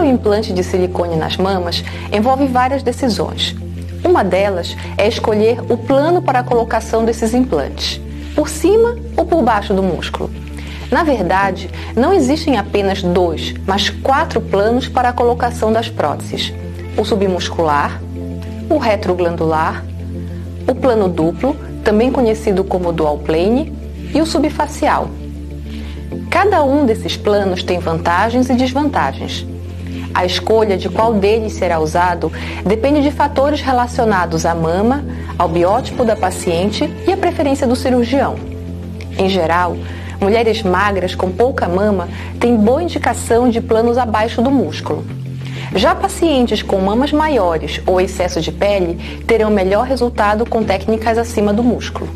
o implante de silicone nas mamas envolve várias decisões. Uma delas é escolher o plano para a colocação desses implantes, por cima ou por baixo do músculo. Na verdade, não existem apenas dois, mas quatro planos para a colocação das próteses: o submuscular, o retroglandular, o plano duplo, também conhecido como dual plane, e o subfacial. Cada um desses planos tem vantagens e desvantagens. A escolha de qual deles será usado depende de fatores relacionados à mama, ao biótipo da paciente e à preferência do cirurgião. Em geral, mulheres magras com pouca mama têm boa indicação de planos abaixo do músculo. Já pacientes com mamas maiores ou excesso de pele terão melhor resultado com técnicas acima do músculo.